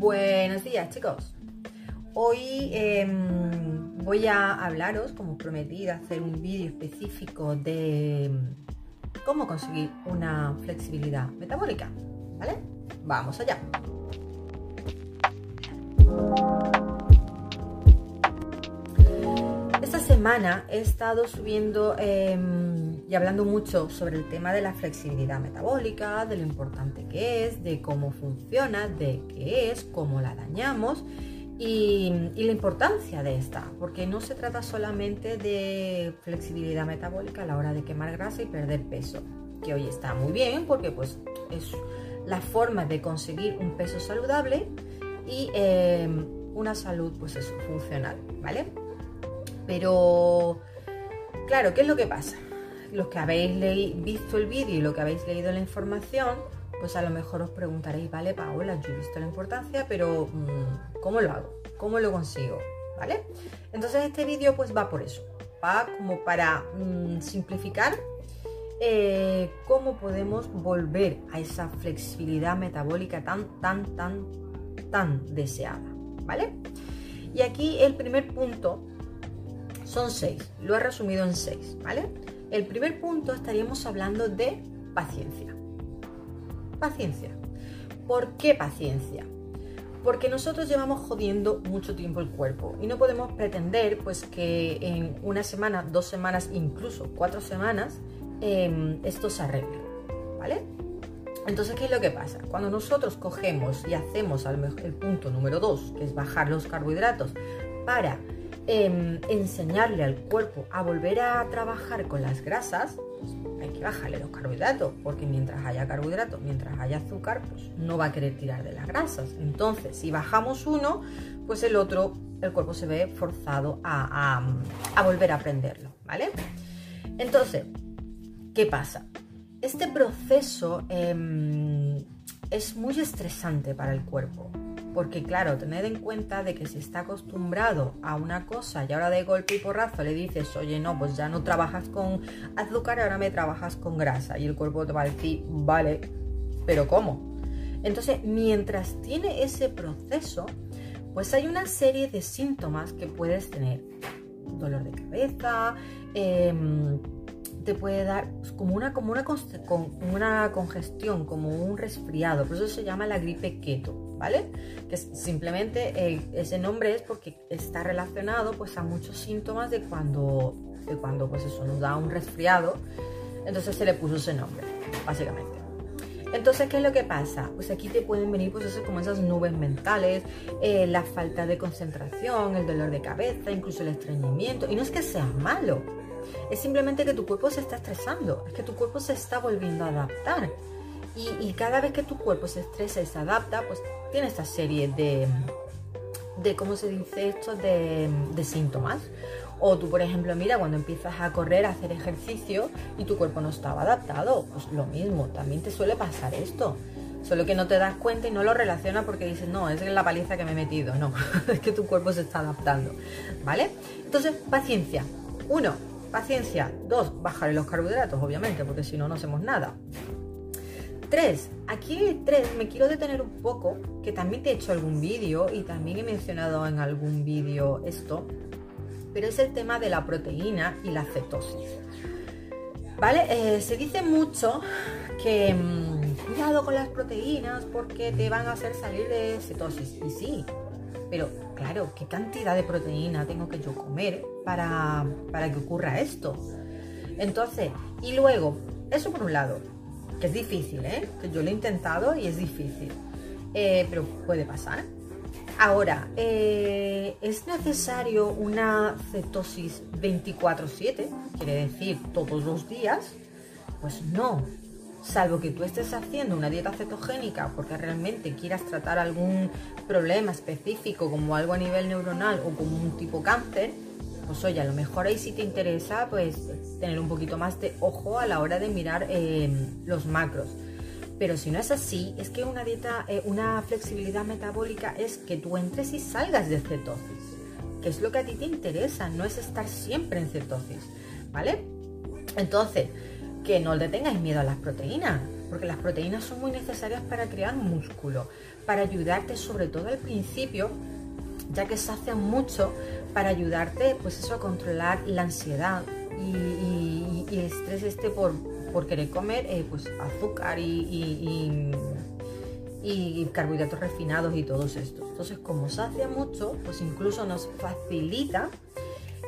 Buenos días chicos. Hoy em, voy a hablaros, como prometí, de hacer un vídeo específico de em, cómo conseguir una flexibilidad metabólica. ¿Vale? Vamos allá. Esta semana he estado subiendo em, y hablando mucho sobre el tema de la flexibilidad metabólica, de lo importante que es, de cómo funciona, de qué es, cómo la dañamos y, la importancia de esta, porque no se trata solamente de flexibilidad metabólica a la hora de quemar grasa y perder peso, que hoy está muy bien porque pues es la forma de conseguir un peso saludable y em, una salud pues funcional, ¿vale? Pero, claro, ¿qué es lo que pasa? Los que habéis visto el vídeo y los que habéis leído la información, pues a lo mejor os preguntaréis, vale, Paola, yo he visto la importancia, pero mm, ¿cómo lo hago? ¿Cómo lo consigo? ¿Vale? Entonces este vídeo pues va por eso, va como para mm, simplificar eh, cómo podemos volver a esa flexibilidad metabólica tan, tan, tan, tan deseada, ¿vale? Y aquí el primer punto son seis, lo he resumido en seis, ¿vale? El primer punto estaríamos hablando de paciencia. Paciencia. ¿Por qué paciencia? Porque nosotros llevamos jodiendo mucho tiempo el cuerpo y no podemos pretender pues que en una semana, dos semanas, incluso cuatro semanas, em, esto se arregle, ¿vale? Entonces, ¿qué es lo que pasa? Cuando nosotros cogemos y hacemos el punto número dos, que es bajar los carbohidratos, para Em, enseñarle al cuerpo a volver a trabajar con las grasas, pues hay que bajarle los carbohidratos, porque mientras haya carbohidratos, mientras haya azúcar, pues no va a querer tirar de las grasas. Entonces, si bajamos uno, pues el otro, el cuerpo se ve forzado a, volver a aprenderlo, ¿vale? Entonces, ¿qué pasa? Este proceso em, es muy estresante para el cuerpo. Porque claro, tened en cuenta de que si está acostumbrado a una cosa y ahora de golpe y porrazo le dices, oye, no, pues ya no trabajas con azúcar, ahora me trabajas con grasa. Y el cuerpo te va a decir, vale, pero ¿cómo? Entonces, mientras tiene ese proceso, pues hay una serie de síntomas que puedes tener. Dolor de cabeza, em, te puede dar como una, como una, una congestión, como un resfriado. Por eso se llama la gripe keto. ¿vale? Que simplemente ese nombre es porque está relacionado pues a muchos síntomas de cuando, de cuando pues eso nos da un resfriado, entonces se le puso ese nombre, básicamente. Entonces, ¿qué es lo que pasa? Pues aquí te pueden venir pues como esas nubes mentales, eh, la falta de concentración, el dolor de cabeza, incluso el estreñimiento. Y no es que sea malo, es simplemente que tu cuerpo se está estresando, es que tu cuerpo se está volviendo a adaptar. Y, cada vez que tu cuerpo se estresa y se adapta, pues tiene esta serie de, de ¿cómo se dice esto? De, síntomas. O tú, por ejemplo, mira, cuando empiezas a correr, a hacer ejercicio y tu cuerpo no estaba adaptado, pues lo mismo, también te suele pasar esto. Solo que no te das cuenta y no lo relacionas porque dices, no, es la paliza que me he metido. No, es que tu cuerpo se está adaptando. ¿Vale? Entonces, paciencia. Uno, paciencia. Dos, bajar los carbohidratos, obviamente, porque si no, no hacemos nada. 3. Aquí 3 me quiero detener un poco, que también te he hecho algún vídeo y también he mencionado en algún vídeo esto, pero es el tema de la proteína y la cetosis. ¿Vale? Eh, se dice mucho que mm, cuidado con las proteínas porque te van a hacer salir de cetosis. Y sí, pero claro, ¿qué cantidad de proteína tengo que yo comer para, para que ocurra esto? Entonces, y luego, eso por un lado que es difícil, ¿eh? Que yo lo he intentado y es difícil, eh, pero puede pasar. Ahora, eh, ¿es necesario una cetosis 24/7? Quiere decir todos los días. Pues no, salvo que tú estés haciendo una dieta cetogénica porque realmente quieras tratar algún problema específico como algo a nivel neuronal o como un tipo cáncer, pues oye, a lo mejor ahí sí te interesa pues tener un poquito más de ojo a la hora de mirar em, los macros. Pero si no es así, es que una dieta, eh, una flexibilidad metabólica es que tú entres y salgas de cetosis, que es lo que a ti te interesa, no es estar siempre en cetosis, ¿vale? Entonces, que no le tengáis miedo a las proteínas, porque las proteínas son muy necesarias para crear músculo, para ayudarte sobre todo al principio, ya que hace mucho para ayudarte pues eso a controlar la ansiedad y, el estrés este por, querer comer eh, pues azúcar y, y, carbohidratos refinados y todos estos. Entonces como hace mucho, pues incluso nos facilita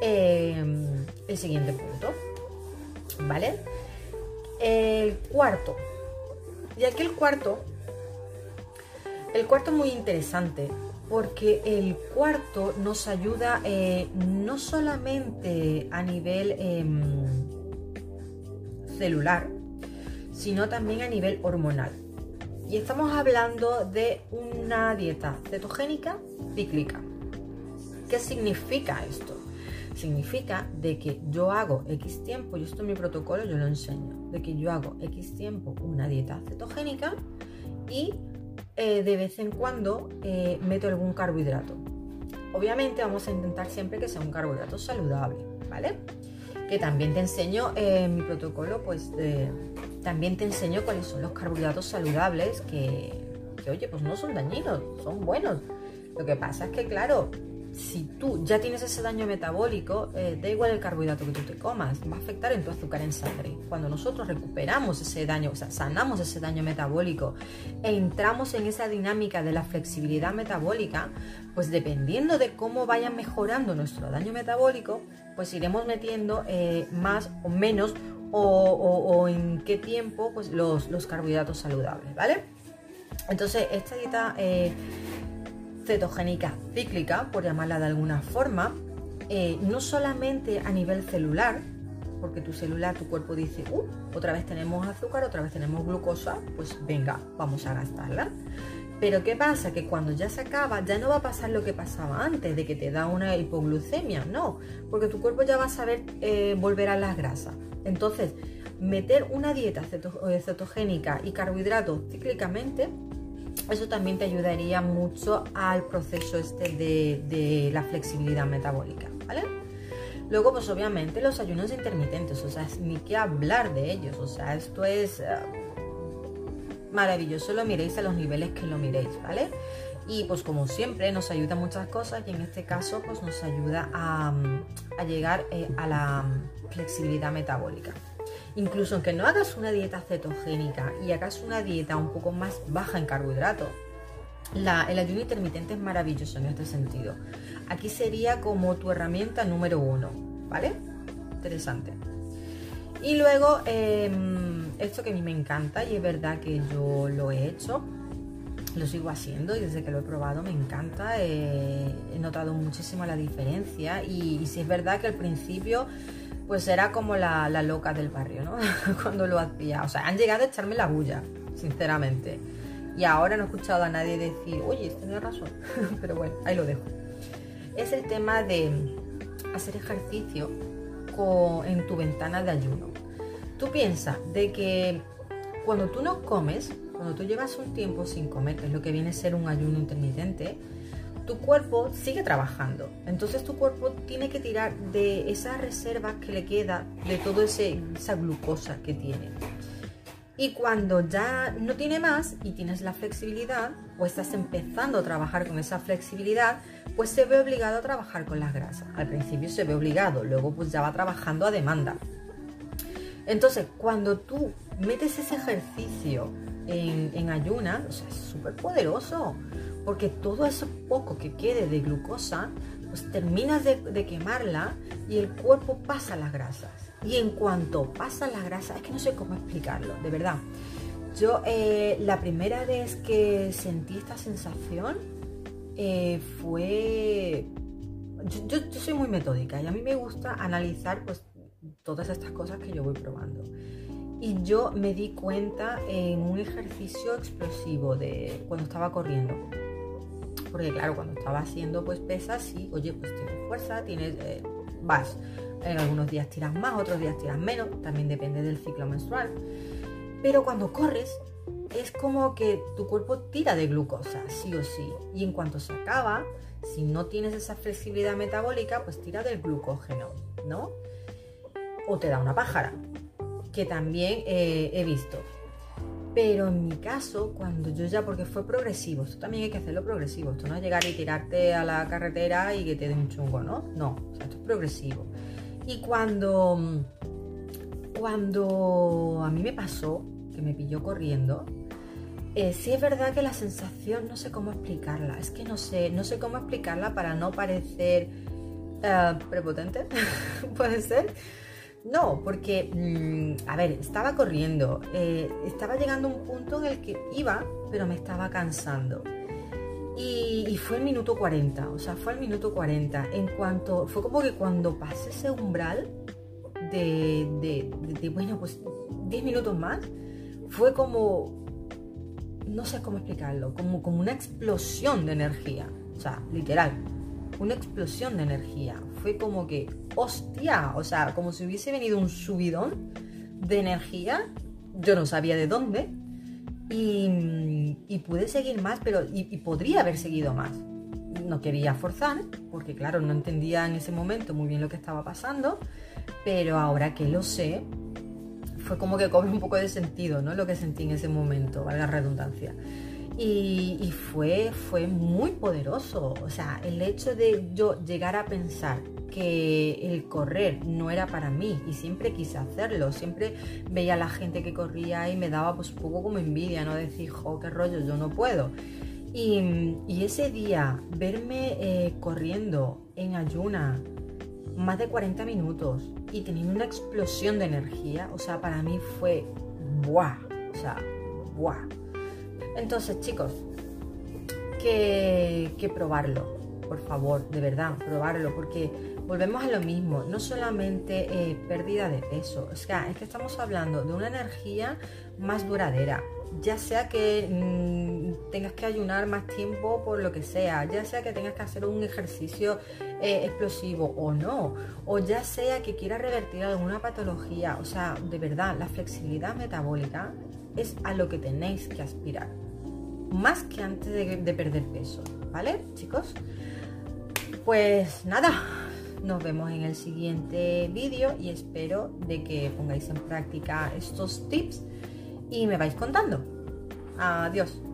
eh, el siguiente punto. ¿Vale? El cuarto. Y aquí el cuarto, el cuarto es muy interesante porque el cuarto nos ayuda eh, no solamente a nivel em, celular, sino también a nivel hormonal. Y estamos hablando de una dieta cetogénica cíclica. ¿Qué significa esto? Significa de que yo hago X tiempo, y esto en mi protocolo yo lo enseño, de que yo hago X tiempo una dieta cetogénica y eh, de vez en cuando eh, meto algún carbohidrato. Obviamente vamos a intentar siempre que sea un carbohidrato saludable, ¿vale? Que también te enseño eh, en mi protocolo, pues también te enseño cuáles son los carbohidratos saludables que, que, oye, pues no son dañinos, son buenos. Lo que pasa es que, claro, si tú ya tienes ese daño metabólico, eh, da igual el carbohidrato que tú te comas, va a afectar en tu azúcar en sangre. Cuando nosotros recuperamos ese daño, o sea, sanamos ese daño metabólico e entramos en esa dinámica de la flexibilidad metabólica, pues dependiendo de cómo vaya mejorando nuestro daño metabólico, pues iremos metiendo eh, más o menos o, en qué tiempo pues los, los carbohidratos saludables, ¿vale? Entonces, esta dieta... Eh, cetogénica cíclica, por llamarla de alguna forma, eh, no solamente a nivel celular, porque tu célula, tu cuerpo dice, uh, otra vez tenemos azúcar, otra vez tenemos glucosa, pues venga, vamos a gastarla. Pero ¿qué pasa? Que cuando ya se acaba, ya no va a pasar lo que pasaba antes, de que te da una hipoglucemia, no, porque tu cuerpo ya va a saber eh, volver a las grasas. Entonces, meter una dieta eh, cetogénica y carbohidratos cíclicamente eso también te ayudaría mucho al proceso este de, la flexibilidad metabólica, ¿vale? Luego, pues obviamente los ayunos intermitentes, o sea, ni que hablar de ellos, o sea, esto es eh, maravilloso, lo miréis a los niveles que lo miréis, ¿vale? Y pues como siempre nos ayuda muchas cosas y en este caso pues nos ayuda a, llegar eh, a la flexibilidad metabólica. Incluso aunque no hagas una dieta cetogénica y hagas una dieta un poco más baja en carbohidratos, el ayuno intermitente es maravilloso en este sentido. Aquí sería como tu herramienta número uno, ¿vale? Interesante. Y luego, em, esto que a mí me encanta y es verdad que yo lo he hecho, lo sigo haciendo y desde que lo he probado me encanta, he notado muchísimo la diferencia y, y si es verdad que al principio pues era como la, loca del barrio, ¿no? Cuando lo hacía. O sea, han llegado a echarme la bulla, sinceramente. Y ahora no he escuchado a nadie decir, oye, tenía razón. Pero bueno, ahí lo dejo. Es el tema de hacer ejercicio en tu ventana de ayuno. Tú piensas de que cuando tú no comes, cuando tú llevas un tiempo sin comer, que es lo que viene a ser un ayuno intermitente, tu cuerpo sigue trabajando. Entonces tu cuerpo tiene que tirar de esas reservas que le queda, de toda esa glucosa que tiene. Y cuando ya no tiene más y tienes la flexibilidad, o estás empezando a trabajar con esa flexibilidad, pues se ve obligado a trabajar con las grasas. Al principio se ve obligado, luego pues ya va trabajando a demanda. Entonces, cuando tú metes ese ejercicio en, en ayunas, es súper poderoso porque todo eso poco que quede de glucosa, pues terminas de, quemarla y el cuerpo pasa las grasas. Y en cuanto pasa las grasas, es que no sé cómo explicarlo, de verdad. Yo eh, la primera vez que sentí esta sensación eh, fue... Yo, soy muy metódica y a mí me gusta analizar pues todas estas cosas que yo voy probando. Y yo me di cuenta en un ejercicio explosivo de cuando estaba corriendo porque claro, cuando estaba haciendo pues pesas, sí, oye, pues tienes fuerza, tienes, eh, vas, en algunos días tiras más, otros días tiras menos, también depende del ciclo menstrual. Pero cuando corres, es como que tu cuerpo tira de glucosa, sí o sí. Y en cuanto se acaba, si no tienes esa flexibilidad metabólica, pues tira del glucógeno, ¿no? O te da una pájara que también eh, he visto. Pero en mi caso, cuando yo ya, porque fue progresivo, esto también hay que hacerlo progresivo, esto no es llegar y tirarte a la carretera y que te dé un chungo, ¿no? No, esto es progresivo. Y cuando, cuando a mí me pasó, que me pilló corriendo, eh, sí es verdad que la sensación, no sé cómo explicarla, es que no sé, no sé cómo explicarla para no parecer eh, prepotente, puede ser. No, porque, mm, a ver, estaba corriendo, eh, estaba llegando a un punto en el que iba, pero me estaba cansando. Y, fue el minuto 40, o sea, fue el minuto 40. En cuanto, fue como que cuando pasé ese umbral de, de bueno, pues 10 minutos más, fue como, no sé cómo explicarlo, como, como una explosión de energía, o sea, literal, una explosión de energía. Fue como que, hostia, o sea, como si hubiese venido un subidón de energía, yo no sabía de dónde, y, pude seguir más, pero y, podría haber seguido más. No quería forzar, porque claro, no entendía en ese momento muy bien lo que estaba pasando, pero ahora que lo sé, fue como que cobre un poco de sentido, ¿no? Lo que sentí en ese momento, valga redundancia. Y, fue, fue muy poderoso. O sea, el hecho de yo llegar a pensar que el correr no era para mí y siempre quise hacerlo, siempre veía a la gente que corría y me daba pues un poco como envidia, ¿no? Decir, jo, qué rollo, yo no puedo. Y, ese día, verme eh, corriendo en ayuna más de 40 minutos y teniendo una explosión de energía, o sea, para mí fue ¡buah! O sea, ¡buah! Entonces, chicos, que, probarlo, por favor, de verdad, probarlo, porque volvemos a lo mismo, no solamente eh, pérdida de peso, o sea, es que estamos hablando de una energía más duradera, ya sea que mm, tengas que ayunar más tiempo por lo que sea, ya sea que tengas que hacer un ejercicio eh, explosivo o no, o ya sea que quieras revertir alguna patología, o sea, de verdad, la flexibilidad metabólica es a lo que tenéis que aspirar más que antes de, perder peso, ¿vale, chicos? Pues nada, nos vemos en el siguiente vídeo y espero de que pongáis en práctica estos tips y me vais contando. Adiós.